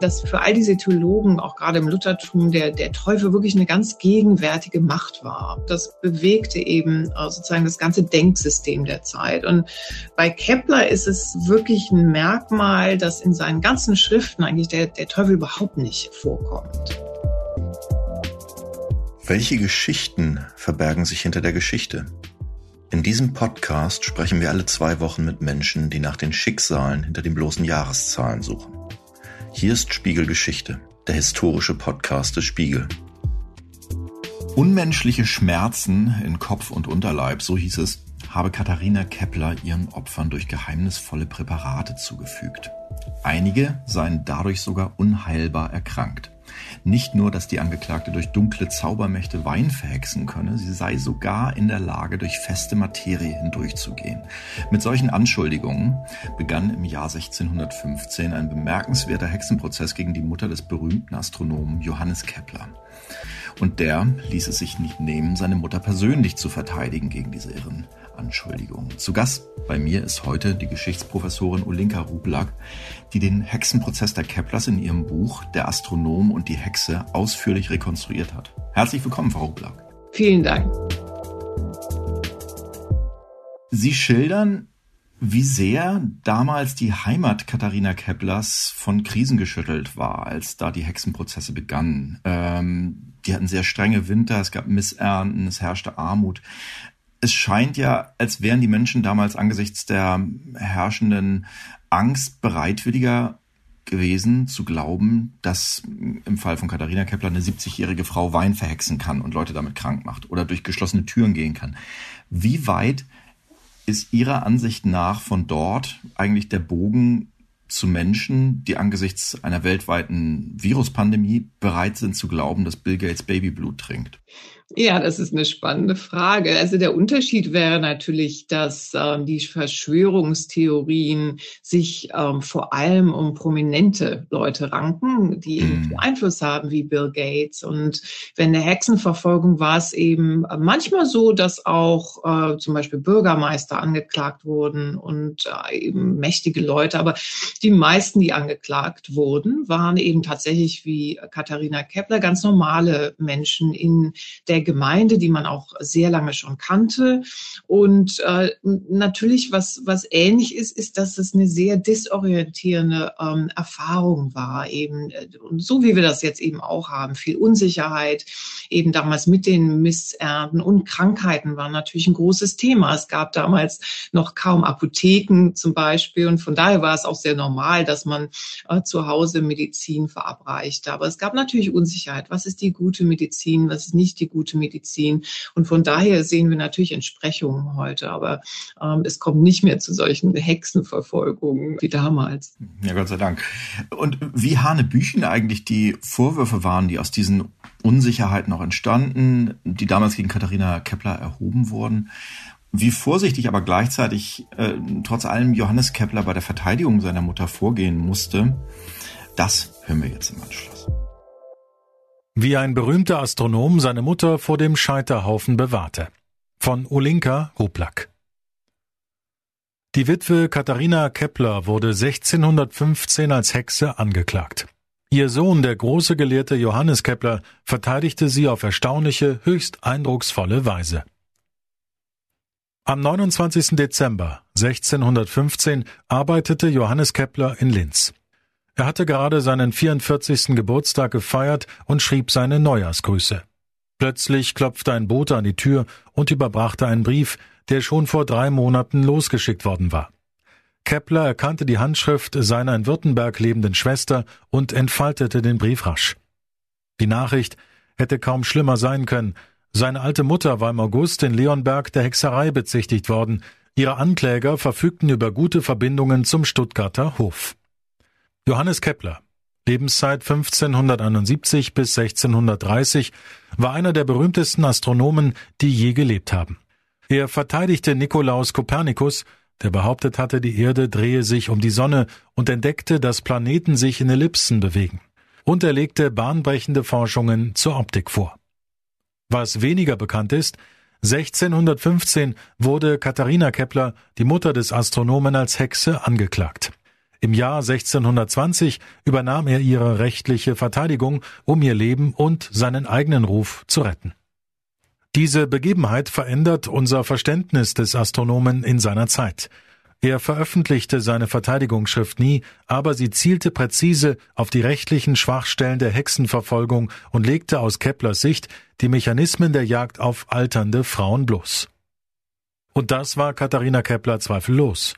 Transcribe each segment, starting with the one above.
dass für all diese Theologen, auch gerade im Luthertum, der, der Teufel wirklich eine ganz gegenwärtige Macht war. Das bewegte eben äh, sozusagen das ganze Denksystem der Zeit. Und bei Kepler ist es wirklich ein Merkmal, dass in seinen ganzen Schriften eigentlich der, der Teufel überhaupt nicht vorkommt. Welche Geschichten verbergen sich hinter der Geschichte? In diesem Podcast sprechen wir alle zwei Wochen mit Menschen, die nach den Schicksalen hinter den bloßen Jahreszahlen suchen. Hier ist Spiegelgeschichte, der historische Podcast des Spiegel. Unmenschliche Schmerzen in Kopf und Unterleib, so hieß es, habe Katharina Kepler ihren Opfern durch geheimnisvolle Präparate zugefügt. Einige seien dadurch sogar unheilbar erkrankt. Nicht nur, dass die Angeklagte durch dunkle Zaubermächte Wein verhexen könne, sie sei sogar in der Lage, durch feste Materie hindurchzugehen. Mit solchen Anschuldigungen begann im Jahr 1615 ein bemerkenswerter Hexenprozess gegen die Mutter des berühmten Astronomen Johannes Kepler. Und der ließ es sich nicht nehmen, seine Mutter persönlich zu verteidigen gegen diese Irren. Anschuldigungen. Zu Gast bei mir ist heute die Geschichtsprofessorin Olinka Rublak, die den Hexenprozess der Keplers in ihrem Buch Der Astronom und die Hexe ausführlich rekonstruiert hat. Herzlich willkommen, Frau Rublak. Vielen Dank. Sie schildern, wie sehr damals die Heimat Katharina Keplers von Krisen geschüttelt war, als da die Hexenprozesse begannen. Ähm, die hatten sehr strenge Winter, es gab Missernten, es herrschte Armut es scheint ja, als wären die Menschen damals angesichts der herrschenden Angst bereitwilliger gewesen zu glauben, dass im Fall von Katharina Kepler eine 70-jährige Frau Wein verhexen kann und Leute damit krank macht oder durch geschlossene Türen gehen kann. Wie weit ist Ihrer Ansicht nach von dort eigentlich der Bogen zu Menschen, die angesichts einer weltweiten Viruspandemie bereit sind zu glauben, dass Bill Gates Babyblut trinkt? Ja, das ist eine spannende Frage. Also der Unterschied wäre natürlich, dass ähm, die Verschwörungstheorien sich ähm, vor allem um prominente Leute ranken, die mhm. Einfluss haben, wie Bill Gates. Und wenn der Hexenverfolgung war es eben manchmal so, dass auch äh, zum Beispiel Bürgermeister angeklagt wurden und äh, eben mächtige Leute. Aber die meisten, die angeklagt wurden, waren eben tatsächlich wie Katharina Kepler ganz normale Menschen in der der Gemeinde, die man auch sehr lange schon kannte. Und äh, natürlich, was, was ähnlich ist, ist, dass es eine sehr disorientierende ähm, Erfahrung war. Eben, äh, so wie wir das jetzt eben auch haben, viel Unsicherheit, eben damals mit den Missernten und Krankheiten war natürlich ein großes Thema. Es gab damals noch kaum Apotheken zum Beispiel. Und von daher war es auch sehr normal, dass man äh, zu Hause Medizin verabreichte. Aber es gab natürlich Unsicherheit. Was ist die gute Medizin? Was ist nicht die gute gute Medizin. Und von daher sehen wir natürlich Entsprechungen heute, aber ähm, es kommt nicht mehr zu solchen Hexenverfolgungen wie damals. Ja, Gott sei Dank. Und wie Hanebüchen eigentlich die Vorwürfe waren, die aus diesen Unsicherheiten auch entstanden, die damals gegen Katharina Kepler erhoben wurden. Wie vorsichtig aber gleichzeitig äh, trotz allem Johannes Kepler bei der Verteidigung seiner Mutter vorgehen musste, das hören wir jetzt im Anschluss. Wie ein berühmter Astronom seine Mutter vor dem Scheiterhaufen bewahrte. Von Olinka Ruplak. Die Witwe Katharina Kepler wurde 1615 als Hexe angeklagt. Ihr Sohn, der große Gelehrte Johannes Kepler, verteidigte sie auf erstaunliche, höchst eindrucksvolle Weise. Am 29. Dezember 1615 arbeitete Johannes Kepler in Linz. Er hatte gerade seinen 44. Geburtstag gefeiert und schrieb seine Neujahrsgrüße. Plötzlich klopfte ein Bote an die Tür und überbrachte einen Brief, der schon vor drei Monaten losgeschickt worden war. Kepler erkannte die Handschrift seiner in Württemberg lebenden Schwester und entfaltete den Brief rasch. Die Nachricht hätte kaum schlimmer sein können. Seine alte Mutter war im August in Leonberg der Hexerei bezichtigt worden. Ihre Ankläger verfügten über gute Verbindungen zum Stuttgarter Hof. Johannes Kepler, Lebenszeit 1571 bis 1630, war einer der berühmtesten Astronomen, die je gelebt haben. Er verteidigte Nikolaus Kopernikus, der behauptet hatte, die Erde drehe sich um die Sonne und entdeckte, dass Planeten sich in Ellipsen bewegen. Und er legte bahnbrechende Forschungen zur Optik vor. Was weniger bekannt ist, 1615 wurde Katharina Kepler, die Mutter des Astronomen, als Hexe angeklagt. Im Jahr 1620 übernahm er ihre rechtliche Verteidigung, um ihr Leben und seinen eigenen Ruf zu retten. Diese Begebenheit verändert unser Verständnis des Astronomen in seiner Zeit. Er veröffentlichte seine Verteidigungsschrift nie, aber sie zielte präzise auf die rechtlichen Schwachstellen der Hexenverfolgung und legte aus Keplers Sicht die Mechanismen der Jagd auf alternde Frauen bloß. Und das war Katharina Kepler zweifellos.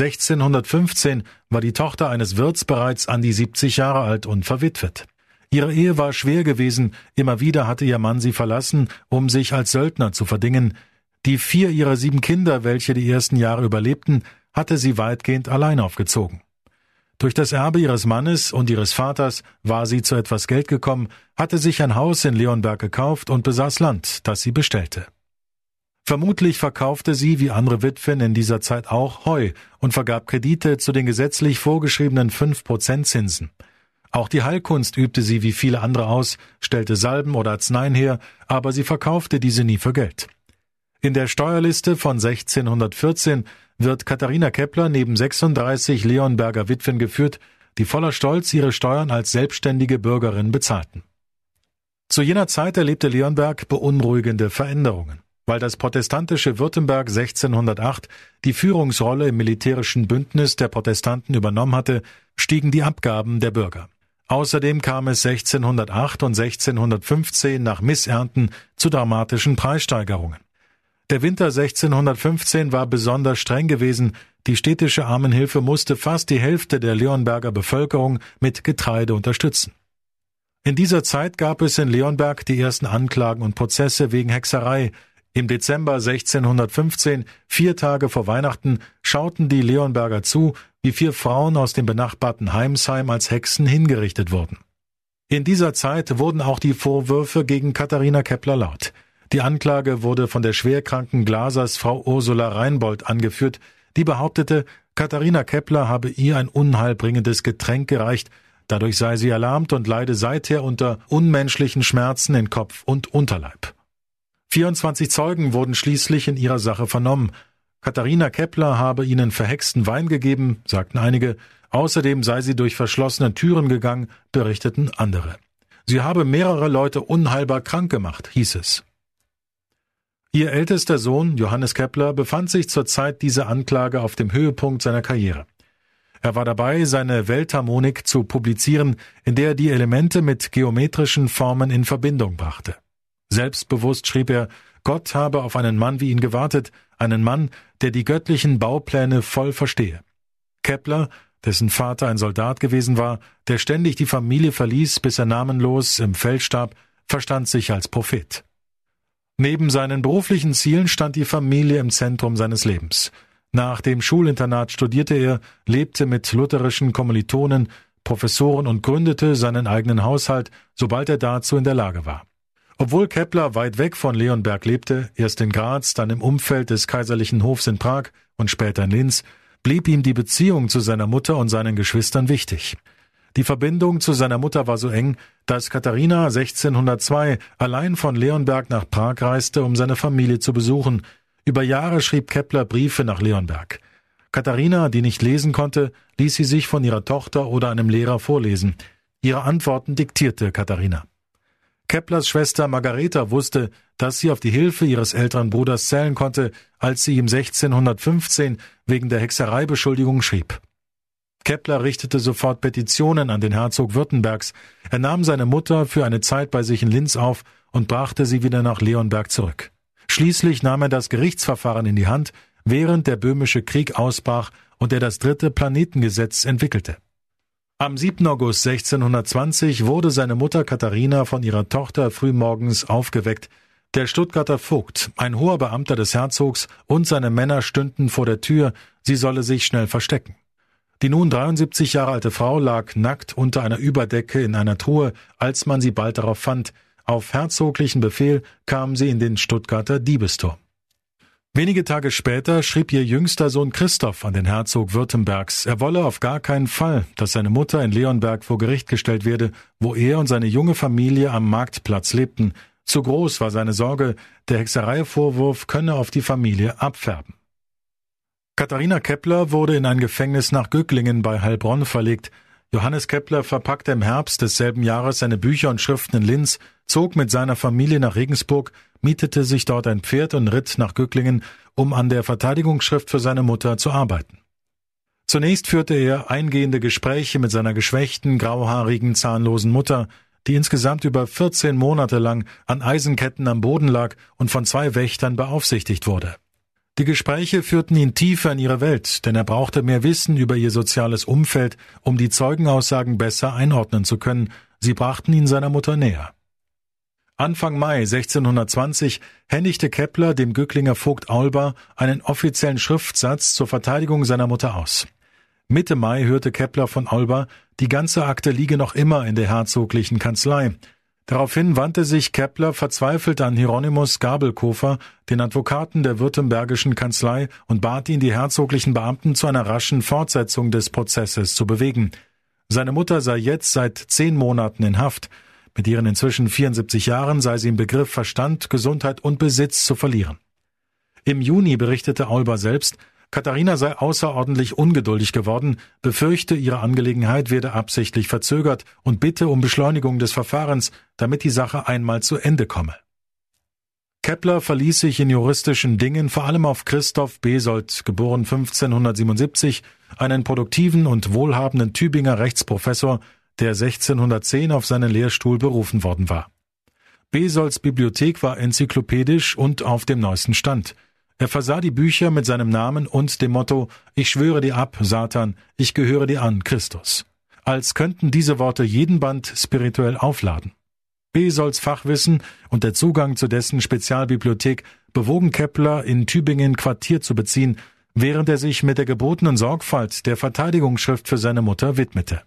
1615 war die Tochter eines Wirts bereits an die 70 Jahre alt und verwitwet. Ihre Ehe war schwer gewesen, immer wieder hatte ihr Mann sie verlassen, um sich als Söldner zu verdingen. Die vier ihrer sieben Kinder, welche die ersten Jahre überlebten, hatte sie weitgehend allein aufgezogen. Durch das Erbe ihres Mannes und ihres Vaters war sie zu etwas Geld gekommen, hatte sich ein Haus in Leonberg gekauft und besaß Land, das sie bestellte. Vermutlich verkaufte sie, wie andere Witwen in dieser Zeit auch, Heu und vergab Kredite zu den gesetzlich vorgeschriebenen fünf Prozent Zinsen. Auch die Heilkunst übte sie wie viele andere aus, stellte Salben oder Arzneien her, aber sie verkaufte diese nie für Geld. In der Steuerliste von 1614 wird Katharina Kepler neben 36 Leonberger Witwen geführt, die voller Stolz ihre Steuern als selbstständige Bürgerin bezahlten. Zu jener Zeit erlebte Leonberg beunruhigende Veränderungen. Weil das protestantische Württemberg 1608 die Führungsrolle im militärischen Bündnis der Protestanten übernommen hatte, stiegen die Abgaben der Bürger. Außerdem kam es 1608 und 1615 nach Missernten zu dramatischen Preissteigerungen. Der Winter 1615 war besonders streng gewesen, die städtische Armenhilfe musste fast die Hälfte der Leonberger Bevölkerung mit Getreide unterstützen. In dieser Zeit gab es in Leonberg die ersten Anklagen und Prozesse wegen Hexerei, im Dezember 1615, vier Tage vor Weihnachten, schauten die Leonberger zu, wie vier Frauen aus dem benachbarten Heimsheim als Hexen hingerichtet wurden. In dieser Zeit wurden auch die Vorwürfe gegen Katharina Kepler laut. Die Anklage wurde von der schwerkranken Glasers Frau Ursula Reinbold angeführt, die behauptete, Katharina Kepler habe ihr ein unheilbringendes Getränk gereicht, dadurch sei sie erlahmt und leide seither unter unmenschlichen Schmerzen in Kopf und Unterleib. 24 Zeugen wurden schließlich in ihrer Sache vernommen. Katharina Kepler habe ihnen verhexten Wein gegeben, sagten einige, außerdem sei sie durch verschlossene Türen gegangen, berichteten andere. Sie habe mehrere Leute unheilbar krank gemacht, hieß es. Ihr ältester Sohn, Johannes Kepler, befand sich zur Zeit dieser Anklage auf dem Höhepunkt seiner Karriere. Er war dabei, seine Weltharmonik zu publizieren, in der er die Elemente mit geometrischen Formen in Verbindung brachte. Selbstbewusst schrieb er, Gott habe auf einen Mann wie ihn gewartet, einen Mann, der die göttlichen Baupläne voll verstehe. Kepler, dessen Vater ein Soldat gewesen war, der ständig die Familie verließ, bis er namenlos im Feld starb, verstand sich als Prophet. Neben seinen beruflichen Zielen stand die Familie im Zentrum seines Lebens. Nach dem Schulinternat studierte er, lebte mit lutherischen Kommilitonen, Professoren und gründete seinen eigenen Haushalt, sobald er dazu in der Lage war. Obwohl Kepler weit weg von Leonberg lebte, erst in Graz, dann im Umfeld des kaiserlichen Hofs in Prag und später in Linz, blieb ihm die Beziehung zu seiner Mutter und seinen Geschwistern wichtig. Die Verbindung zu seiner Mutter war so eng, dass Katharina 1602 allein von Leonberg nach Prag reiste, um seine Familie zu besuchen. Über Jahre schrieb Kepler Briefe nach Leonberg. Katharina, die nicht lesen konnte, ließ sie sich von ihrer Tochter oder einem Lehrer vorlesen. Ihre Antworten diktierte Katharina. Keplers Schwester Margareta wusste, dass sie auf die Hilfe ihres älteren Bruders zählen konnte, als sie ihm 1615 wegen der Hexereibeschuldigung schrieb. Kepler richtete sofort Petitionen an den Herzog Württembergs. Er nahm seine Mutter für eine Zeit bei sich in Linz auf und brachte sie wieder nach Leonberg zurück. Schließlich nahm er das Gerichtsverfahren in die Hand, während der böhmische Krieg ausbrach und er das dritte Planetengesetz entwickelte. Am 7. August 1620 wurde seine Mutter Katharina von ihrer Tochter frühmorgens aufgeweckt. Der Stuttgarter Vogt, ein hoher Beamter des Herzogs und seine Männer stünden vor der Tür, sie solle sich schnell verstecken. Die nun 73 Jahre alte Frau lag nackt unter einer Überdecke in einer Truhe, als man sie bald darauf fand. Auf herzoglichen Befehl kam sie in den Stuttgarter Diebesturm. Wenige Tage später schrieb ihr jüngster Sohn Christoph an den Herzog Württembergs, er wolle auf gar keinen Fall, dass seine Mutter in Leonberg vor Gericht gestellt werde, wo er und seine junge Familie am Marktplatz lebten. Zu groß war seine Sorge, der Hexereivorwurf könne auf die Familie abfärben. Katharina Kepler wurde in ein Gefängnis nach Gücklingen bei Heilbronn verlegt. Johannes Kepler verpackte im Herbst desselben Jahres seine Bücher und Schriften in Linz, zog mit seiner Familie nach Regensburg, mietete sich dort ein Pferd und ritt nach Gücklingen, um an der Verteidigungsschrift für seine Mutter zu arbeiten. Zunächst führte er eingehende Gespräche mit seiner geschwächten, grauhaarigen, zahnlosen Mutter, die insgesamt über 14 Monate lang an Eisenketten am Boden lag und von zwei Wächtern beaufsichtigt wurde. Die Gespräche führten ihn tiefer in ihre Welt, denn er brauchte mehr Wissen über ihr soziales Umfeld, um die Zeugenaussagen besser einordnen zu können. Sie brachten ihn seiner Mutter näher. Anfang Mai 1620 händigte Kepler dem Gücklinger Vogt Aulbar einen offiziellen Schriftsatz zur Verteidigung seiner Mutter aus. Mitte Mai hörte Kepler von Aulbar, die ganze Akte liege noch immer in der herzoglichen Kanzlei. Daraufhin wandte sich Kepler verzweifelt an Hieronymus Gabelkofer, den Advokaten der württembergischen Kanzlei, und bat ihn, die herzoglichen Beamten zu einer raschen Fortsetzung des Prozesses zu bewegen. Seine Mutter sei jetzt seit zehn Monaten in Haft. Mit ihren inzwischen 74 Jahren sei sie im Begriff, Verstand, Gesundheit und Besitz zu verlieren. Im Juni berichtete Aulba selbst, Katharina sei außerordentlich ungeduldig geworden, befürchte, ihre Angelegenheit werde absichtlich verzögert und bitte um Beschleunigung des Verfahrens, damit die Sache einmal zu Ende komme. Kepler verließ sich in juristischen Dingen vor allem auf Christoph Besold, geboren 1577, einen produktiven und wohlhabenden Tübinger Rechtsprofessor, der 1610 auf seinen Lehrstuhl berufen worden war. Besolds Bibliothek war enzyklopädisch und auf dem neuesten Stand. Er versah die Bücher mit seinem Namen und dem Motto Ich schwöre dir ab, Satan, ich gehöre dir an, Christus. Als könnten diese Worte jeden Band spirituell aufladen. Besols Fachwissen und der Zugang zu dessen Spezialbibliothek bewogen Kepler, in Tübingen Quartier zu beziehen, während er sich mit der gebotenen Sorgfalt der Verteidigungsschrift für seine Mutter widmete.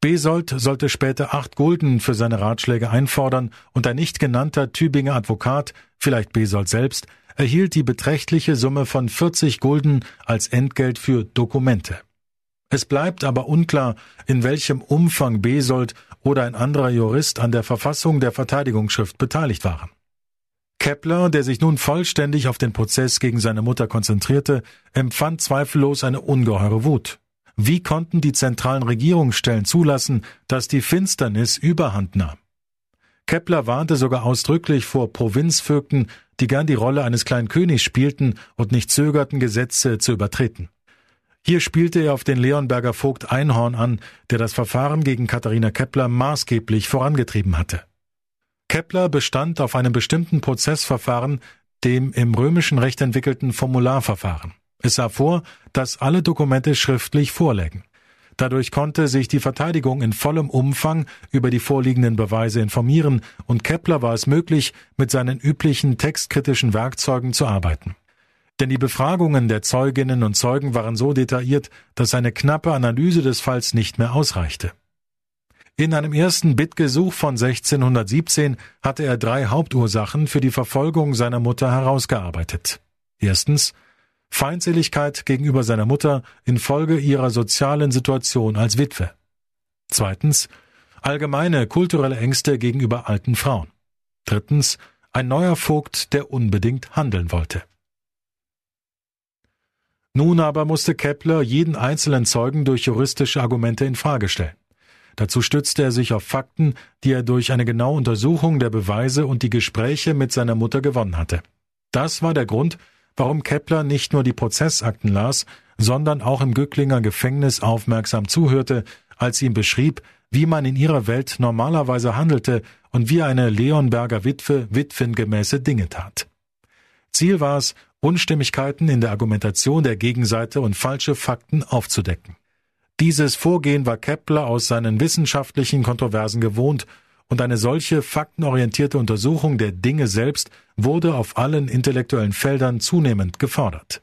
Besold sollte später acht Gulden für seine Ratschläge einfordern und ein nicht genannter Tübinger Advokat, vielleicht Besold selbst, erhielt die beträchtliche Summe von 40 Gulden als Entgelt für Dokumente. Es bleibt aber unklar, in welchem Umfang Besold oder ein anderer Jurist an der Verfassung der Verteidigungsschrift beteiligt waren. Kepler, der sich nun vollständig auf den Prozess gegen seine Mutter konzentrierte, empfand zweifellos eine ungeheure Wut. Wie konnten die zentralen Regierungsstellen zulassen, dass die Finsternis überhand nahm? Kepler warnte sogar ausdrücklich vor Provinzvögten, die gern die Rolle eines kleinen Königs spielten und nicht zögerten, Gesetze zu übertreten. Hier spielte er auf den Leonberger Vogt Einhorn an, der das Verfahren gegen Katharina Kepler maßgeblich vorangetrieben hatte. Kepler bestand auf einem bestimmten Prozessverfahren, dem im römischen Recht entwickelten Formularverfahren. Es sah vor, dass alle Dokumente schriftlich vorlägen. Dadurch konnte sich die Verteidigung in vollem Umfang über die vorliegenden Beweise informieren und Kepler war es möglich, mit seinen üblichen textkritischen Werkzeugen zu arbeiten. Denn die Befragungen der Zeuginnen und Zeugen waren so detailliert, dass eine knappe Analyse des Falls nicht mehr ausreichte. In einem ersten Bittgesuch von 1617 hatte er drei Hauptursachen für die Verfolgung seiner Mutter herausgearbeitet. Erstens Feindseligkeit gegenüber seiner Mutter infolge ihrer sozialen Situation als Witwe. Zweitens allgemeine kulturelle Ängste gegenüber alten Frauen. Drittens ein neuer Vogt, der unbedingt handeln wollte. Nun aber musste Kepler jeden einzelnen Zeugen durch juristische Argumente in Frage stellen. Dazu stützte er sich auf Fakten, die er durch eine genaue Untersuchung der Beweise und die Gespräche mit seiner Mutter gewonnen hatte. Das war der Grund, warum Kepler nicht nur die Prozessakten las, sondern auch im Gücklinger Gefängnis aufmerksam zuhörte, als sie ihm beschrieb, wie man in ihrer Welt normalerweise handelte und wie eine Leonberger Witwe witwengemäße Dinge tat. Ziel war es, Unstimmigkeiten in der Argumentation der Gegenseite und falsche Fakten aufzudecken. Dieses Vorgehen war Kepler aus seinen wissenschaftlichen Kontroversen gewohnt und eine solche faktenorientierte Untersuchung der Dinge selbst wurde auf allen intellektuellen Feldern zunehmend gefordert.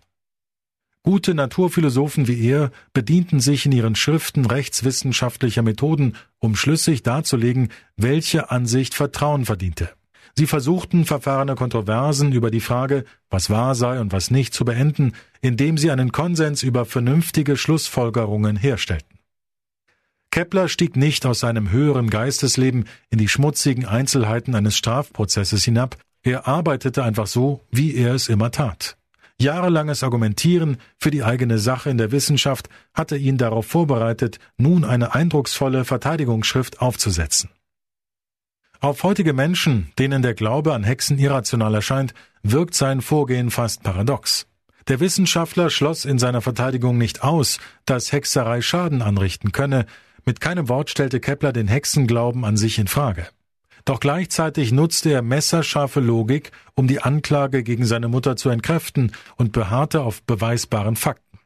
Gute Naturphilosophen wie er bedienten sich in ihren Schriften rechtswissenschaftlicher Methoden, um schlüssig darzulegen, welche Ansicht Vertrauen verdiente. Sie versuchten, verfahrene Kontroversen über die Frage, was wahr sei und was nicht, zu beenden, indem sie einen Konsens über vernünftige Schlussfolgerungen herstellten. Kepler stieg nicht aus seinem höheren Geistesleben in die schmutzigen Einzelheiten eines Strafprozesses hinab, er arbeitete einfach so, wie er es immer tat. Jahrelanges Argumentieren für die eigene Sache in der Wissenschaft hatte ihn darauf vorbereitet, nun eine eindrucksvolle Verteidigungsschrift aufzusetzen. Auf heutige Menschen, denen der Glaube an Hexen irrational erscheint, wirkt sein Vorgehen fast paradox. Der Wissenschaftler schloss in seiner Verteidigung nicht aus, dass Hexerei Schaden anrichten könne, mit keinem Wort stellte Kepler den Hexenglauben an sich in Frage. Doch gleichzeitig nutzte er messerscharfe Logik, um die Anklage gegen seine Mutter zu entkräften und beharrte auf beweisbaren Fakten.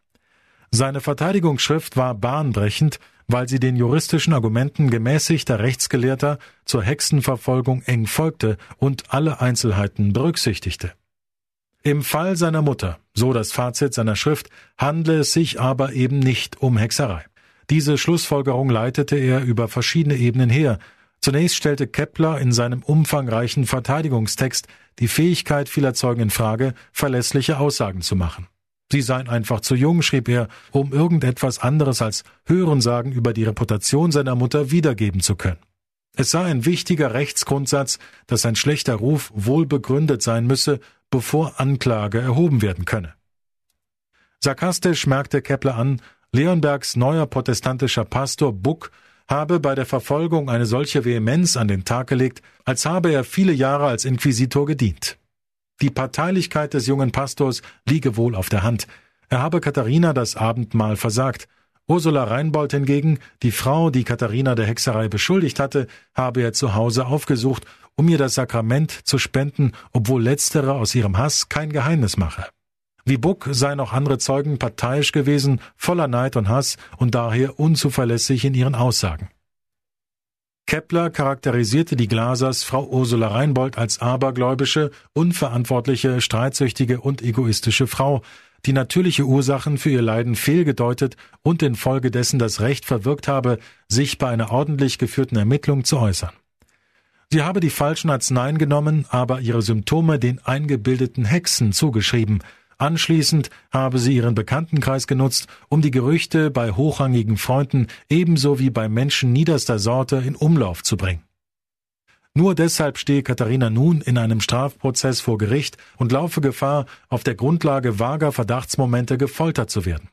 Seine Verteidigungsschrift war bahnbrechend, weil sie den juristischen Argumenten gemäßigter Rechtsgelehrter zur Hexenverfolgung eng folgte und alle Einzelheiten berücksichtigte. Im Fall seiner Mutter, so das Fazit seiner Schrift, handle es sich aber eben nicht um Hexerei. Diese Schlussfolgerung leitete er über verschiedene Ebenen her. Zunächst stellte Kepler in seinem umfangreichen Verteidigungstext die Fähigkeit vieler Zeugen in Frage, verlässliche Aussagen zu machen. Sie seien einfach zu jung, schrieb er, um irgendetwas anderes als Hörensagen über die Reputation seiner Mutter wiedergeben zu können. Es sei ein wichtiger Rechtsgrundsatz, dass ein schlechter Ruf wohl begründet sein müsse, bevor Anklage erhoben werden könne. Sarkastisch merkte Kepler an, Leonbergs neuer protestantischer Pastor Buck habe bei der Verfolgung eine solche Vehemenz an den Tag gelegt, als habe er viele Jahre als Inquisitor gedient. Die Parteilichkeit des jungen Pastors liege wohl auf der Hand. Er habe Katharina das Abendmahl versagt. Ursula Reinbold hingegen, die Frau, die Katharina der Hexerei beschuldigt hatte, habe er zu Hause aufgesucht, um ihr das Sakrament zu spenden, obwohl letztere aus ihrem Hass kein Geheimnis mache. Wie Buck seien auch andere Zeugen parteiisch gewesen, voller Neid und Hass und daher unzuverlässig in ihren Aussagen. Kepler charakterisierte die Glasers Frau Ursula Reinbold als abergläubische, unverantwortliche, streitsüchtige und egoistische Frau, die natürliche Ursachen für ihr Leiden fehlgedeutet und infolgedessen das Recht verwirkt habe, sich bei einer ordentlich geführten Ermittlung zu äußern. Sie habe die falschen Arzneien genommen, aber ihre Symptome den eingebildeten Hexen zugeschrieben, Anschließend habe sie ihren Bekanntenkreis genutzt, um die Gerüchte bei hochrangigen Freunden ebenso wie bei Menschen niederster Sorte in Umlauf zu bringen. Nur deshalb stehe Katharina nun in einem Strafprozess vor Gericht und laufe Gefahr, auf der Grundlage vager Verdachtsmomente gefoltert zu werden.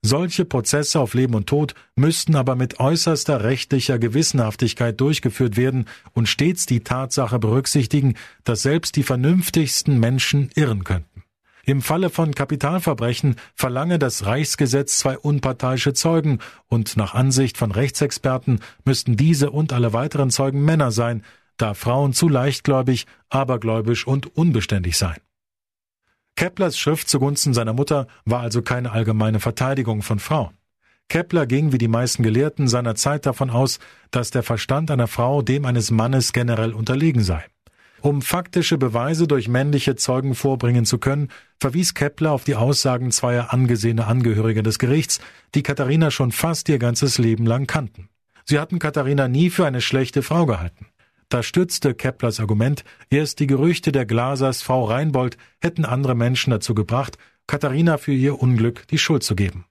Solche Prozesse auf Leben und Tod müssten aber mit äußerster rechtlicher Gewissenhaftigkeit durchgeführt werden und stets die Tatsache berücksichtigen, dass selbst die vernünftigsten Menschen irren könnten. Im Falle von Kapitalverbrechen verlange das Reichsgesetz zwei unparteiische Zeugen, und nach Ansicht von Rechtsexperten müssten diese und alle weiteren Zeugen Männer sein, da Frauen zu leichtgläubig, abergläubisch und unbeständig seien. Keplers Schrift zugunsten seiner Mutter war also keine allgemeine Verteidigung von Frauen. Kepler ging wie die meisten Gelehrten seiner Zeit davon aus, dass der Verstand einer Frau dem eines Mannes generell unterlegen sei. Um faktische Beweise durch männliche Zeugen vorbringen zu können, verwies Kepler auf die Aussagen zweier angesehener Angehöriger des Gerichts, die Katharina schon fast ihr ganzes Leben lang kannten. Sie hatten Katharina nie für eine schlechte Frau gehalten. Da stützte Keplers Argument, erst die Gerüchte der Glasers Frau Reinbold hätten andere Menschen dazu gebracht, Katharina für ihr Unglück die Schuld zu geben.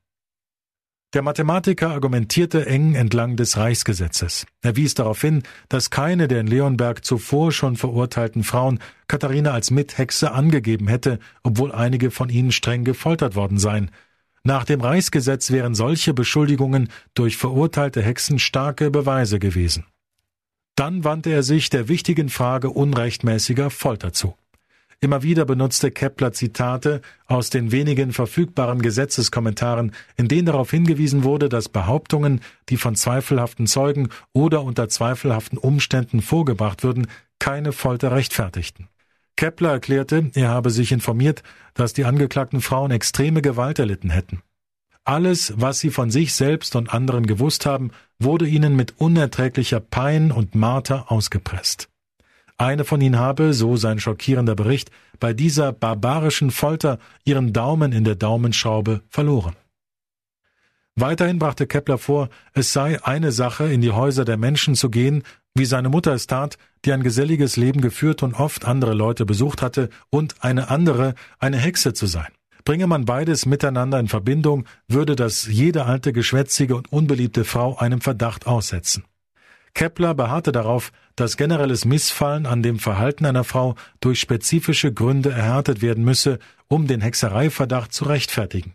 Der Mathematiker argumentierte eng entlang des Reichsgesetzes. Er wies darauf hin, dass keine der in Leonberg zuvor schon verurteilten Frauen Katharina als Mithexe angegeben hätte, obwohl einige von ihnen streng gefoltert worden seien. Nach dem Reichsgesetz wären solche Beschuldigungen durch verurteilte Hexen starke Beweise gewesen. Dann wandte er sich der wichtigen Frage unrechtmäßiger Folter zu. Immer wieder benutzte Kepler Zitate aus den wenigen verfügbaren Gesetzeskommentaren, in denen darauf hingewiesen wurde, dass Behauptungen, die von zweifelhaften Zeugen oder unter zweifelhaften Umständen vorgebracht würden, keine Folter rechtfertigten. Kepler erklärte, er habe sich informiert, dass die angeklagten Frauen extreme Gewalt erlitten hätten. Alles, was sie von sich selbst und anderen gewusst haben, wurde ihnen mit unerträglicher Pein und Marter ausgepresst. Eine von ihnen habe, so sein schockierender Bericht, bei dieser barbarischen Folter ihren Daumen in der Daumenschraube verloren. Weiterhin brachte Kepler vor, es sei eine Sache, in die Häuser der Menschen zu gehen, wie seine Mutter es tat, die ein geselliges Leben geführt und oft andere Leute besucht hatte, und eine andere, eine Hexe zu sein. Bringe man beides miteinander in Verbindung, würde das jede alte, geschwätzige und unbeliebte Frau einem Verdacht aussetzen. Kepler beharrte darauf, dass generelles Missfallen an dem Verhalten einer Frau durch spezifische Gründe erhärtet werden müsse, um den Hexereiverdacht zu rechtfertigen.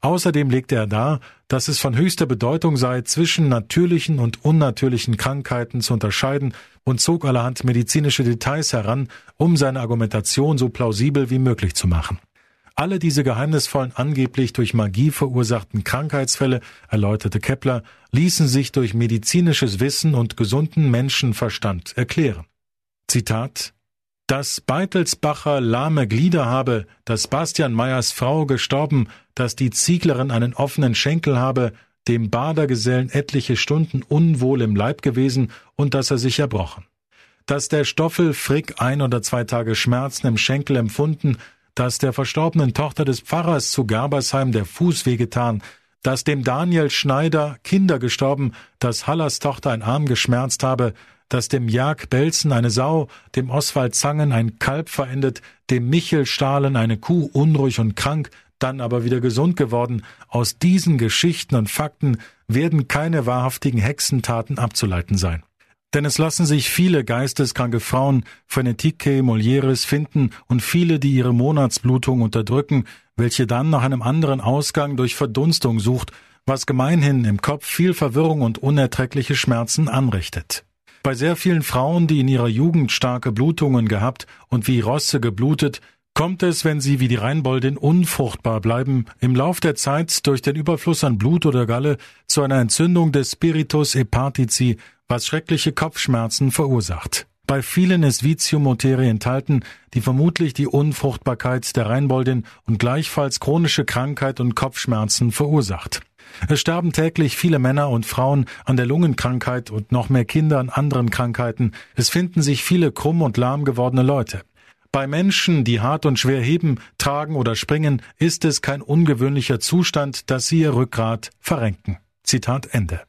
Außerdem legte er dar, dass es von höchster Bedeutung sei, zwischen natürlichen und unnatürlichen Krankheiten zu unterscheiden und zog allerhand medizinische Details heran, um seine Argumentation so plausibel wie möglich zu machen. Alle diese geheimnisvollen angeblich durch Magie verursachten Krankheitsfälle, erläuterte Kepler, ließen sich durch medizinisches Wissen und gesunden Menschenverstand erklären. Zitat dass Beitelsbacher lahme Glieder habe, dass Bastian Meyers Frau gestorben, dass die Zieglerin einen offenen Schenkel habe, dem Badergesellen etliche Stunden unwohl im Leib gewesen und dass er sich erbrochen. Dass der Stoffel Frick ein oder zwei Tage Schmerzen im Schenkel empfunden dass der verstorbenen Tochter des Pfarrers zu Gerbersheim der Fuß wehgetan, dass dem Daniel Schneider Kinder gestorben, dass Hallers Tochter ein Arm geschmerzt habe, dass dem Jag Belzen eine Sau, dem Oswald Zangen ein Kalb verendet, dem Michel Stahlen eine Kuh unruhig und krank, dann aber wieder gesund geworden. Aus diesen Geschichten und Fakten werden keine wahrhaftigen Hexentaten abzuleiten sein. Denn es lassen sich viele geisteskranke Frauen, Frenetike, Molieres finden und viele, die ihre Monatsblutung unterdrücken, welche dann nach einem anderen Ausgang durch Verdunstung sucht, was gemeinhin im Kopf viel Verwirrung und unerträgliche Schmerzen anrichtet. Bei sehr vielen Frauen, die in ihrer Jugend starke Blutungen gehabt und wie Rosse geblutet, kommt es, wenn sie wie die Rheinboldin unfruchtbar bleiben, im Lauf der Zeit durch den Überfluss an Blut oder Galle zu einer Entzündung des Spiritus hepatici, was schreckliche Kopfschmerzen verursacht. Bei vielen ist Vitium-Motere enthalten, die vermutlich die Unfruchtbarkeit der Rheinboldin und gleichfalls chronische Krankheit und Kopfschmerzen verursacht. Es sterben täglich viele Männer und Frauen an der Lungenkrankheit und noch mehr Kinder an anderen Krankheiten. Es finden sich viele krumm und lahm gewordene Leute. Bei Menschen, die hart und schwer heben, tragen oder springen, ist es kein ungewöhnlicher Zustand, dass sie ihr Rückgrat verrenken. Zitat Ende.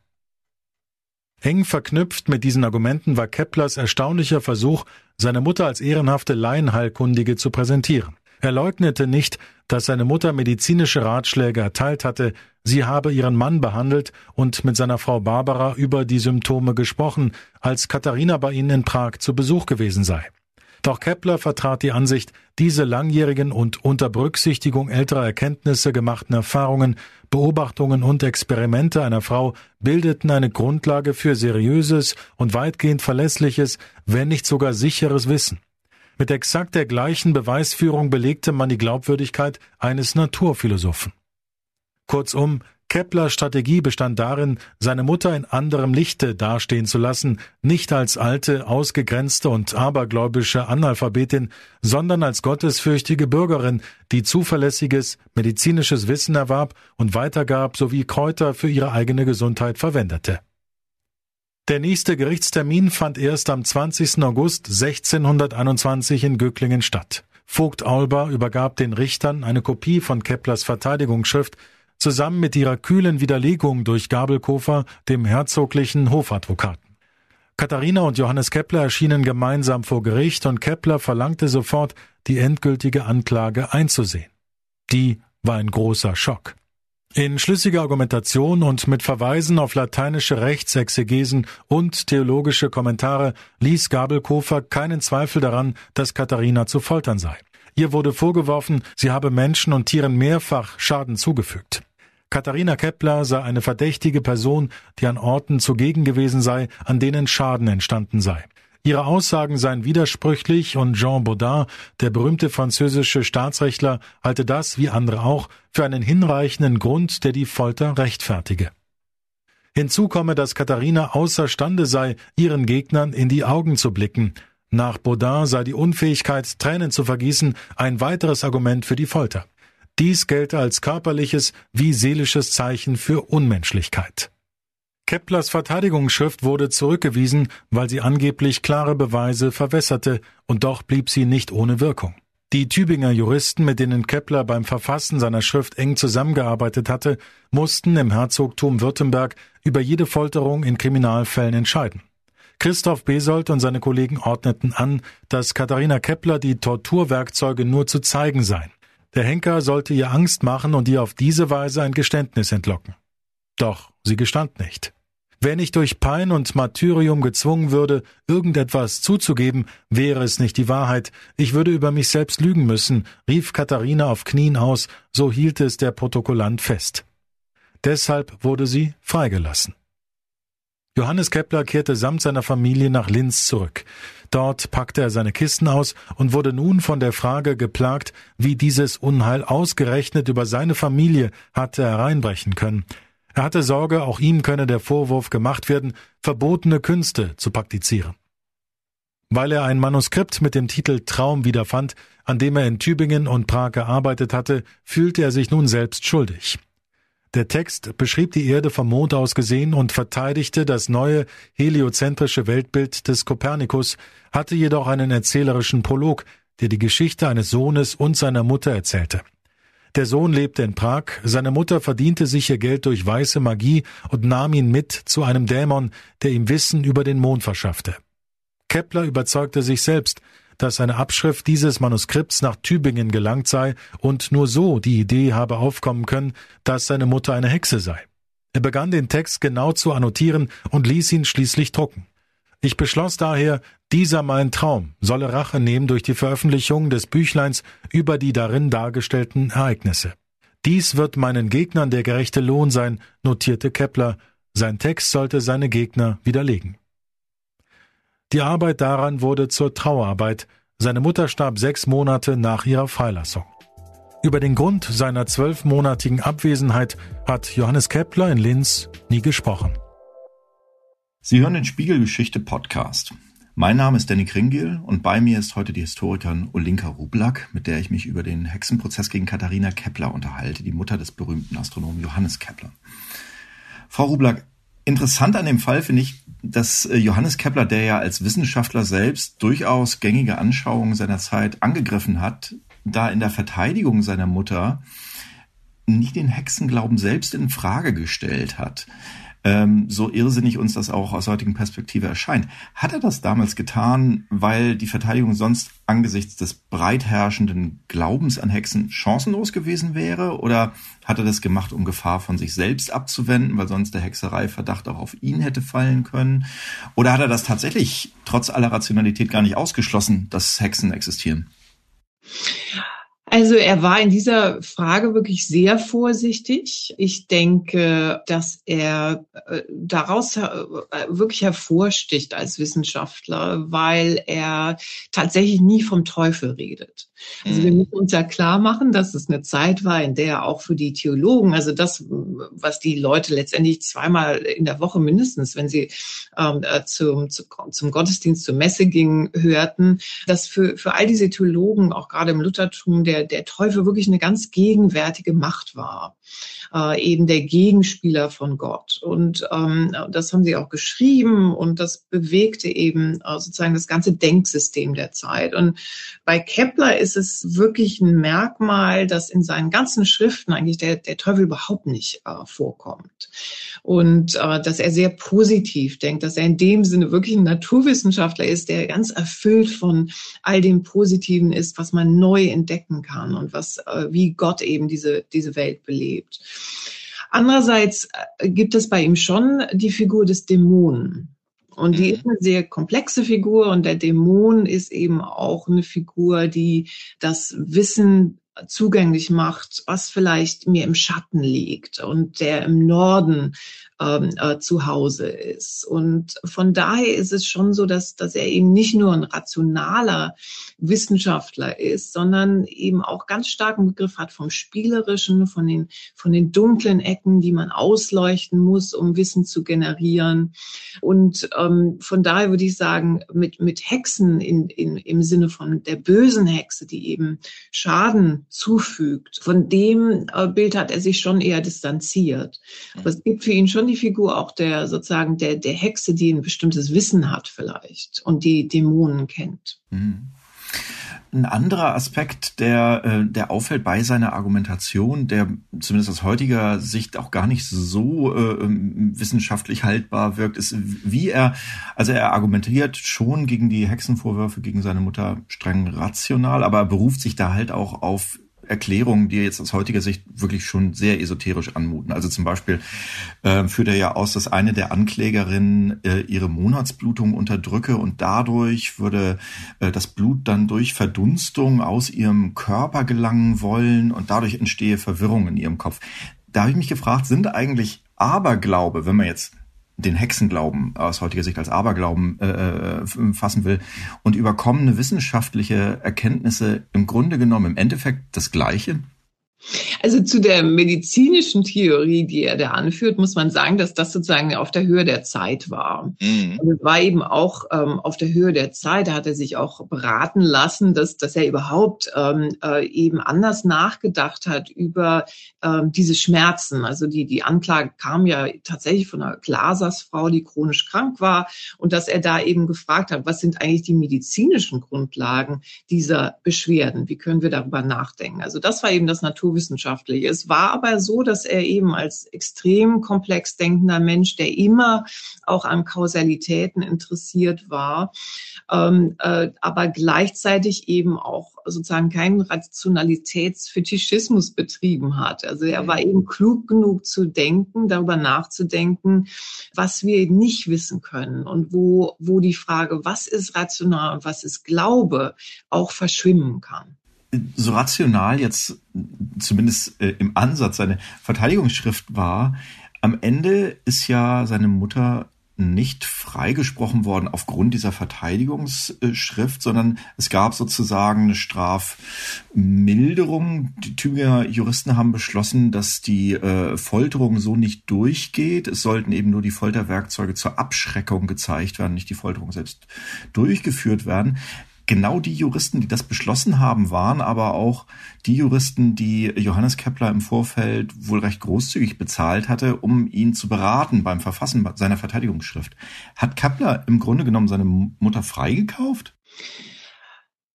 Eng verknüpft mit diesen Argumenten war Keplers erstaunlicher Versuch, seine Mutter als ehrenhafte Laienheilkundige zu präsentieren. Er leugnete nicht, dass seine Mutter medizinische Ratschläge erteilt hatte, sie habe ihren Mann behandelt und mit seiner Frau Barbara über die Symptome gesprochen, als Katharina bei ihnen in Prag zu Besuch gewesen sei. Doch Kepler vertrat die Ansicht, diese langjährigen und unter Berücksichtigung älterer Erkenntnisse gemachten Erfahrungen, Beobachtungen und Experimente einer Frau bildeten eine Grundlage für seriöses und weitgehend verlässliches, wenn nicht sogar sicheres Wissen. Mit exakt der gleichen Beweisführung belegte man die Glaubwürdigkeit eines Naturphilosophen. Kurzum, Keplers Strategie bestand darin, seine Mutter in anderem Lichte dastehen zu lassen, nicht als alte, ausgegrenzte und abergläubische Analphabetin, sondern als gottesfürchtige Bürgerin, die zuverlässiges medizinisches Wissen erwarb und weitergab sowie Kräuter für ihre eigene Gesundheit verwendete. Der nächste Gerichtstermin fand erst am 20. August 1621 in Gücklingen statt. Vogt Aulbar übergab den Richtern eine Kopie von Keplers Verteidigungsschrift, zusammen mit ihrer kühlen Widerlegung durch Gabelkofer, dem herzoglichen Hofadvokaten. Katharina und Johannes Kepler erschienen gemeinsam vor Gericht und Kepler verlangte sofort, die endgültige Anklage einzusehen. Die war ein großer Schock. In schlüssiger Argumentation und mit Verweisen auf lateinische Rechtsexegesen und theologische Kommentare ließ Gabelkofer keinen Zweifel daran, dass Katharina zu foltern sei. Ihr wurde vorgeworfen, sie habe Menschen und Tieren mehrfach Schaden zugefügt. Katharina Kepler sei eine verdächtige Person, die an Orten zugegen gewesen sei, an denen Schaden entstanden sei. Ihre Aussagen seien widersprüchlich und Jean Baudin, der berühmte französische Staatsrechtler, halte das, wie andere auch, für einen hinreichenden Grund, der die Folter rechtfertige. Hinzu komme, dass Katharina außerstande sei, ihren Gegnern in die Augen zu blicken, nach Baudin sei die Unfähigkeit, Tränen zu vergießen, ein weiteres Argument für die Folter. Dies gelte als körperliches wie seelisches Zeichen für Unmenschlichkeit. Keplers Verteidigungsschrift wurde zurückgewiesen, weil sie angeblich klare Beweise verwässerte, und doch blieb sie nicht ohne Wirkung. Die Tübinger Juristen, mit denen Kepler beim Verfassen seiner Schrift eng zusammengearbeitet hatte, mussten im Herzogtum Württemberg über jede Folterung in Kriminalfällen entscheiden. Christoph Besold und seine Kollegen ordneten an, dass Katharina Kepler die Torturwerkzeuge nur zu zeigen seien. Der Henker sollte ihr Angst machen und ihr auf diese Weise ein Geständnis entlocken. Doch sie gestand nicht. Wenn ich durch Pein und Martyrium gezwungen würde, irgendetwas zuzugeben, wäre es nicht die Wahrheit. Ich würde über mich selbst lügen müssen, rief Katharina auf Knien aus, so hielt es der Protokollant fest. Deshalb wurde sie freigelassen. Johannes Kepler kehrte samt seiner Familie nach Linz zurück. Dort packte er seine Kisten aus und wurde nun von der Frage geplagt, wie dieses Unheil ausgerechnet über seine Familie hatte hereinbrechen können. Er hatte Sorge, auch ihm könne der Vorwurf gemacht werden, verbotene Künste zu praktizieren. Weil er ein Manuskript mit dem Titel Traum wiederfand, an dem er in Tübingen und Prag gearbeitet hatte, fühlte er sich nun selbst schuldig. Der Text beschrieb die Erde vom Mond aus gesehen und verteidigte das neue heliozentrische Weltbild des Kopernikus, hatte jedoch einen erzählerischen Prolog, der die Geschichte eines Sohnes und seiner Mutter erzählte. Der Sohn lebte in Prag, seine Mutter verdiente sich ihr Geld durch weiße Magie und nahm ihn mit zu einem Dämon, der ihm Wissen über den Mond verschaffte. Kepler überzeugte sich selbst, dass eine Abschrift dieses Manuskripts nach Tübingen gelangt sei und nur so die Idee habe aufkommen können, dass seine Mutter eine Hexe sei. Er begann den Text genau zu annotieren und ließ ihn schließlich drucken. Ich beschloss daher, dieser mein Traum solle Rache nehmen durch die Veröffentlichung des Büchleins über die darin dargestellten Ereignisse. Dies wird meinen Gegnern der gerechte Lohn sein, notierte Kepler. Sein Text sollte seine Gegner widerlegen. Die Arbeit daran wurde zur Trauerarbeit. Seine Mutter starb sechs Monate nach ihrer Freilassung. Über den Grund seiner zwölfmonatigen Abwesenheit hat Johannes Kepler in Linz nie gesprochen. Sie hören den Spiegelgeschichte Podcast. Mein Name ist Danny Kringil und bei mir ist heute die Historikerin Olinka Rublak, mit der ich mich über den Hexenprozess gegen Katharina Kepler unterhalte, die Mutter des berühmten Astronomen Johannes Kepler. Frau Rublak, interessant an dem Fall finde ich, dass äh, Johannes Kepler, der ja als Wissenschaftler selbst durchaus gängige Anschauungen seiner Zeit angegriffen hat, da in der Verteidigung seiner Mutter nicht den Hexenglauben selbst in Frage gestellt hat ähm, so irrsinnig uns das auch aus heutigen Perspektive erscheint. Hat er das damals getan, weil die Verteidigung sonst angesichts des breit herrschenden Glaubens an Hexen chancenlos gewesen wäre? Oder hat er das gemacht, um Gefahr von sich selbst abzuwenden, weil sonst der Hexerei-Verdacht auch auf ihn hätte fallen können? Oder hat er das tatsächlich trotz aller Rationalität gar nicht ausgeschlossen, dass Hexen existieren? Also er war in dieser Frage wirklich sehr vorsichtig. Ich denke, dass er äh, daraus äh, wirklich hervorsticht als Wissenschaftler, weil er tatsächlich nie vom Teufel redet. Also wir mhm. müssen uns ja klar machen, dass es eine Zeit war, in der auch für die Theologen, also das, was die Leute letztendlich zweimal in der Woche mindestens, wenn sie ähm, äh, zum, zum Gottesdienst, zur Messe gingen, hörten, dass für, für all diese Theologen, auch gerade im Luthertum, der der, Teufel wirklich eine ganz gegenwärtige Macht war, äh, eben der Gegenspieler von Gott. Und ähm, das haben sie auch geschrieben und das bewegte eben äh, sozusagen das ganze Denksystem der Zeit. Und bei Kepler ist es wirklich ein Merkmal, dass in seinen ganzen Schriften eigentlich der, der Teufel überhaupt nicht äh, vorkommt. Und äh, dass er sehr positiv denkt, dass er in dem Sinne wirklich ein Naturwissenschaftler ist, der ganz erfüllt von all dem Positiven ist, was man neu entdecken kann und was, äh, wie Gott eben diese, diese Welt belebt. Andererseits äh, gibt es bei ihm schon die Figur des Dämonen. Und die mhm. ist eine sehr komplexe Figur und der Dämon ist eben auch eine Figur, die das Wissen zugänglich macht, was vielleicht mir im Schatten liegt und der im Norden ähm, äh, zu Hause ist. Und von daher ist es schon so, dass, dass er eben nicht nur ein rationaler Wissenschaftler ist, sondern eben auch ganz starken Begriff hat vom Spielerischen, von den, von den dunklen Ecken, die man ausleuchten muss, um Wissen zu generieren. Und ähm, von daher würde ich sagen, mit, mit Hexen in, in, im Sinne von der bösen Hexe, die eben Schaden zufügt, von dem äh, Bild hat er sich schon eher distanziert. Aber es gibt für ihn schon die Figur auch der sozusagen der, der Hexe, die ein bestimmtes Wissen hat vielleicht und die Dämonen kennt. Mhm. Ein anderer Aspekt, der, äh, der auffällt bei seiner Argumentation, der zumindest aus heutiger Sicht auch gar nicht so äh, ähm, wissenschaftlich haltbar wirkt, ist, wie er, also er argumentiert schon gegen die Hexenvorwürfe gegen seine Mutter streng rational, aber er beruft sich da halt auch auf Erklärungen, die jetzt aus heutiger Sicht wirklich schon sehr esoterisch anmuten. Also zum Beispiel äh, führt er ja aus, dass eine der Anklägerinnen äh, ihre Monatsblutung unterdrücke und dadurch würde äh, das Blut dann durch Verdunstung aus ihrem Körper gelangen wollen und dadurch entstehe Verwirrung in ihrem Kopf. Da habe ich mich gefragt, sind eigentlich Aberglaube, wenn man jetzt den Hexenglauben aus heutiger Sicht als Aberglauben äh, äh, fassen will und überkommene wissenschaftliche Erkenntnisse im Grunde genommen im Endeffekt das Gleiche? Also zu der medizinischen Theorie, die er da anführt, muss man sagen, dass das sozusagen auf der Höhe der Zeit war. Mhm. Und es war eben auch ähm, auf der Höhe der Zeit, da hat er sich auch beraten lassen, dass, dass er überhaupt ähm, äh, eben anders nachgedacht hat über ähm, diese Schmerzen. Also die, die Anklage kam ja tatsächlich von einer Glasersfrau, die chronisch krank war und dass er da eben gefragt hat, was sind eigentlich die medizinischen Grundlagen dieser Beschwerden? Wie können wir darüber nachdenken? Also das war eben das Natur naturwissenschaftlich. Es war aber so, dass er eben als extrem komplex denkender Mensch, der immer auch an Kausalitäten interessiert war, ähm, äh, aber gleichzeitig eben auch sozusagen keinen Rationalitätsfetischismus betrieben hat. Also er war eben klug genug zu denken, darüber nachzudenken, was wir nicht wissen können und wo, wo die Frage, was ist rational und was ist Glaube, auch verschwimmen kann so rational jetzt zumindest äh, im Ansatz seine Verteidigungsschrift war, am Ende ist ja seine Mutter nicht freigesprochen worden aufgrund dieser Verteidigungsschrift, sondern es gab sozusagen eine Strafmilderung. Die Tübinger Juristen haben beschlossen, dass die äh, Folterung so nicht durchgeht. Es sollten eben nur die Folterwerkzeuge zur Abschreckung gezeigt werden, nicht die Folterung selbst durchgeführt werden genau die Juristen, die das beschlossen haben, waren aber auch die Juristen, die Johannes Kepler im Vorfeld wohl recht großzügig bezahlt hatte, um ihn zu beraten beim Verfassen seiner Verteidigungsschrift. Hat Kepler im Grunde genommen seine Mutter freigekauft?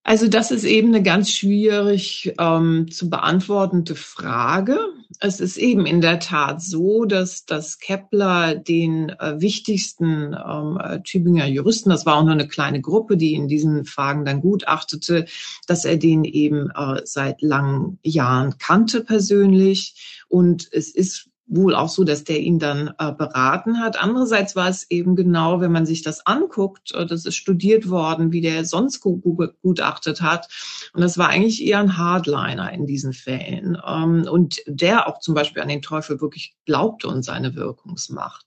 Also das ist eben eine ganz schwierig ähm, zu beantwortende Frage. Es ist eben in der Tat so, dass, dass Kepler den äh, wichtigsten ähm, äh, Tübinger Juristen, das war auch nur eine kleine Gruppe, die in diesen Fragen dann gutachtete, dass er den eben äh, seit langen Jahren kannte persönlich. Und es ist wohl auch so, dass der ihn dann äh, beraten hat. Andererseits war es eben genau, wenn man sich das anguckt, äh, das ist studiert worden, wie der sonst gutachtet hat. Und das war eigentlich eher ein Hardliner in diesen Fällen. Ähm, und der auch zum Beispiel an den Teufel wirklich glaubte und seine Wirkungsmacht.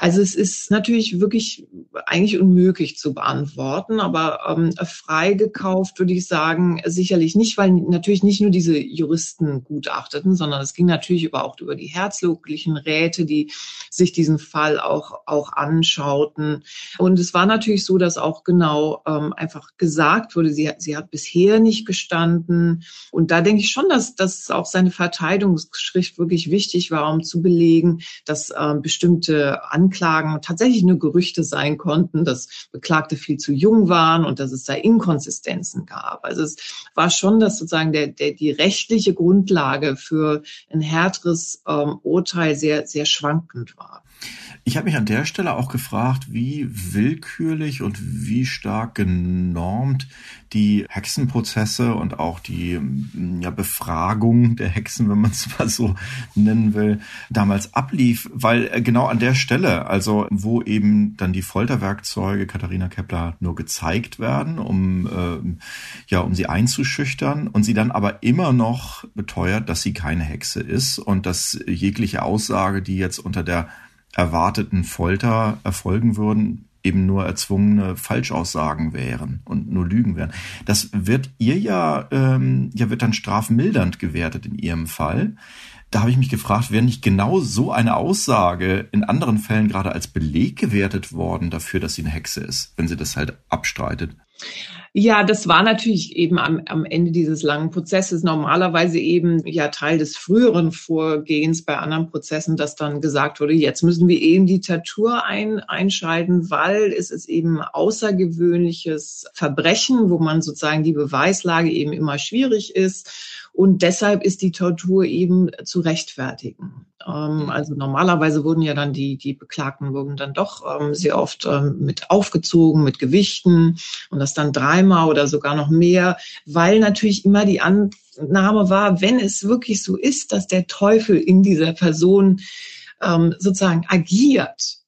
Also es ist natürlich wirklich eigentlich unmöglich zu beantworten, aber ähm, frei gekauft würde ich sagen, sicherlich nicht, weil natürlich nicht nur diese Juristen gutachteten, sondern es ging natürlich über, auch über die herzoglichen Räte, die sich diesen Fall auch, auch anschauten. Und es war natürlich so, dass auch genau ähm, einfach gesagt wurde, sie, sie hat bisher nicht gestanden. Und da denke ich schon, dass, dass auch seine Verteidigungsschrift wirklich wichtig war, um zu belegen, dass ähm, bestimmte Angaben Anklagen tatsächlich nur Gerüchte sein konnten, dass Beklagte viel zu jung waren und dass es da Inkonsistenzen gab. Also es war schon, dass sozusagen der, der, die rechtliche Grundlage für ein härteres ähm, Urteil sehr, sehr schwankend war. Ich habe mich an der Stelle auch gefragt, wie willkürlich und wie stark genormt die Hexenprozesse und auch die mm, ja, Befragung der Hexen, wenn man es mal so nennen will, damals ablief, weil äh, genau an der Stelle, also wo eben dann die Folterwerkzeuge Katharina Kepler nur gezeigt werden, um äh, ja um sie einzuschüchtern und sie dann aber immer noch beteuert, dass sie keine Hexe ist und dass jegliche Aussage, die jetzt unter der erwarteten Folter erfolgen würden, eben nur erzwungene Falschaussagen wären und nur Lügen wären. Das wird ihr ja, ähm, ja wird dann strafmildernd gewertet in ihrem Fall. Da habe ich mich gefragt, wäre nicht genau so eine Aussage in anderen Fällen gerade als Beleg gewertet worden dafür, dass sie eine Hexe ist, wenn sie das halt abstreitet? Ja, das war natürlich eben am, am Ende dieses langen Prozesses normalerweise eben ja Teil des früheren Vorgehens bei anderen Prozessen, dass dann gesagt wurde, jetzt müssen wir eben die Tortur ein, einschalten, weil es ist eben außergewöhnliches Verbrechen, wo man sozusagen die Beweislage eben immer schwierig ist. Und deshalb ist die Tortur eben zu rechtfertigen. Ähm, mhm. also normalerweise wurden ja dann die, die Beklagten wurden dann doch ähm, sehr oft ähm, mit aufgezogen, mit Gewichten und das dann dreimal oder sogar noch mehr, weil natürlich immer die Annahme war, wenn es wirklich so ist, dass der Teufel in dieser Person ähm, sozusagen agiert,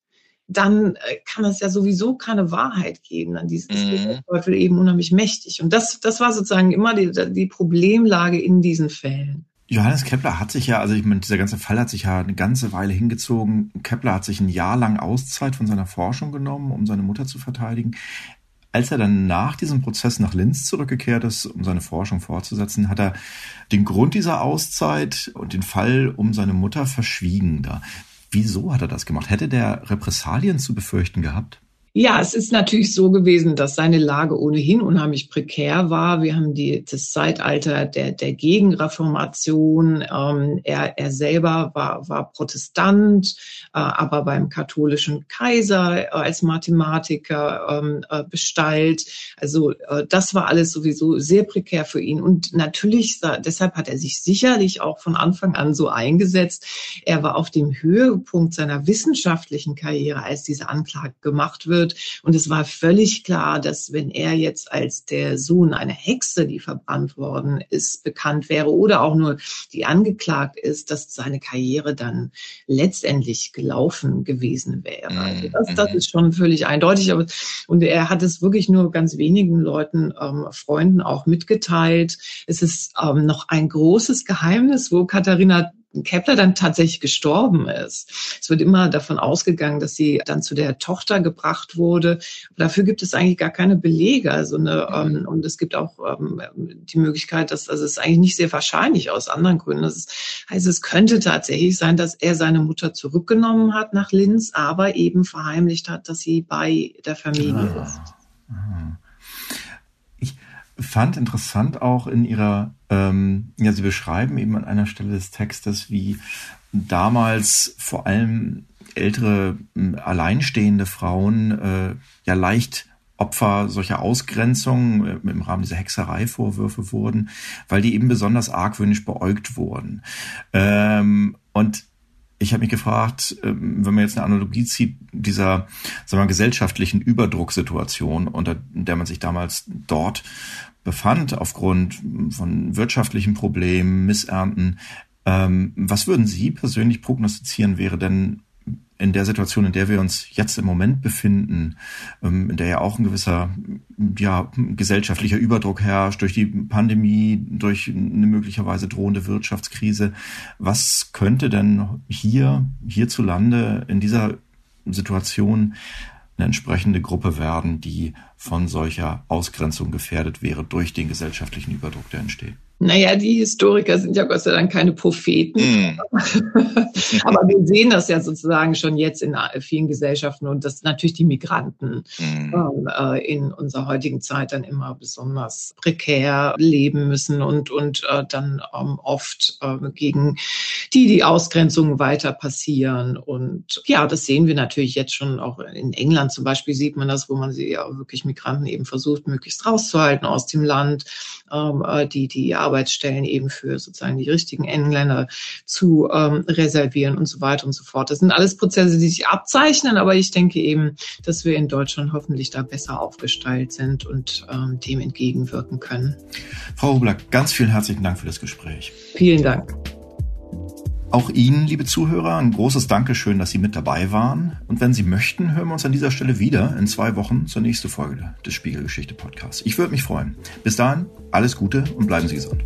dann äh, kann es ja sowieso keine Wahrheit geben. Dann ist mhm. der Teufel eben unheimlich mächtig. Und das, das war sozusagen immer die, die Problemlage in diesen Fällen. Johannes Kepler hat sich ja, also ich meine, dieser ganze Fall hat sich ja eine ganze Weile hingezogen. Kepler hat sich ein Jahr lang Auszeit von seiner Forschung genommen, um seine Mutter zu verteidigen. Als er dann nach diesem Prozess nach Linz zurückgekehrt ist, um seine Forschung fortzusetzen, hat er den Grund dieser Auszeit und den Fall um seine Mutter verschwiegen. Da. Wieso hat er das gemacht? Hätte der Repressalien zu befürchten gehabt? Ja, es ist natürlich so gewesen, dass seine Lage ohnehin unheimlich prekär war. Wir haben die, das Zeitalter der, der Gegenreformation. Ähm, er, er selber war, war Protestant, äh, aber beim katholischen Kaiser äh, als Mathematiker ähm, äh, bestallt. Also äh, das war alles sowieso sehr prekär für ihn. Und natürlich, deshalb hat er sich sicherlich auch von Anfang an so eingesetzt. Er war auf dem Höhepunkt seiner wissenschaftlichen Karriere, als diese Anklage gemacht wird wird. Und es war völlig klar, dass wenn er jetzt als der Sohn einer Hexe, die verbrannt worden ist, bekannt wäre oder auch nur die angeklagt ist, dass seine Karriere dann letztendlich gelaufen gewesen wäre. Also das, das mhm. ist schon völlig eindeutig. Aber, und er hat es wirklich nur ganz wenigen Leuten, ähm, Freunden auch mitgeteilt. Es ist ähm, noch ein großes Geheimnis, wo Katharina Kepler dann tatsächlich gestorben ist. Es wird immer davon ausgegangen, dass sie dann zu der Tochter gebracht wurde. Dafür gibt es eigentlich gar keine Belege. Also eine, ähm, und es gibt auch ähm, die Möglichkeit, dass also es ist eigentlich nicht sehr wahrscheinlich aus anderen Gründen. Das heißt, es könnte tatsächlich sein, dass er seine Mutter zurückgenommen hat nach Linz, aber eben verheimlicht hat, dass sie bei der Familie ah. ist. Ah fand interessant auch in ihrer, ähm, ja, sie beschreiben eben an einer Stelle des Textes, wie damals vor allem ältere alleinstehende Frauen äh, ja leicht Opfer solcher Ausgrenzung äh, im Rahmen dieser Hexereivorwürfe wurden, weil die eben besonders argwöhnisch beäugt wurden. Ähm, und ich habe mich gefragt, ähm, wenn man jetzt eine Analogie zieht, dieser sagen wir, gesellschaftlichen Überdrucksituation, unter der man sich damals dort befand aufgrund von wirtschaftlichen Problemen, Missernten. Ähm, was würden Sie persönlich prognostizieren, wäre denn in der Situation, in der wir uns jetzt im Moment befinden, ähm, in der ja auch ein gewisser ja, gesellschaftlicher Überdruck herrscht durch die Pandemie, durch eine möglicherweise drohende Wirtschaftskrise, was könnte denn hier, hierzulande in dieser Situation eine entsprechende Gruppe werden, die von solcher Ausgrenzung gefährdet wäre durch den gesellschaftlichen Überdruck, der entsteht. Naja, die Historiker sind ja Gott sei Dank keine Propheten. Mm. Aber wir sehen das ja sozusagen schon jetzt in vielen Gesellschaften und dass natürlich die Migranten mm. äh, in unserer heutigen Zeit dann immer besonders prekär leben müssen und, und äh, dann ähm, oft äh, gegen die die Ausgrenzungen weiter passieren. Und ja, das sehen wir natürlich jetzt schon auch in England zum Beispiel sieht man das, wo man sie ja wirklich Migranten eben versucht, möglichst rauszuhalten aus dem Land, ähm, äh, die die Arbeitsstellen eben für sozusagen die richtigen Engländer zu ähm, reservieren und so weiter und so fort. Das sind alles Prozesse, die sich abzeichnen, aber ich denke eben, dass wir in Deutschland hoffentlich da besser aufgestellt sind und ähm, dem entgegenwirken können. Frau Hublack, ganz vielen herzlichen Dank für das Gespräch. Vielen Dank. Auch Ihnen, liebe Zuhörer, ein großes Dankeschön, dass Sie mit dabei waren. Und wenn Sie möchten, hören wir uns an dieser Stelle wieder in zwei Wochen zur nächsten Folge des Spiegelgeschichte Podcasts. Ich würde mich freuen. Bis dahin, alles Gute und bleiben Sie gesund.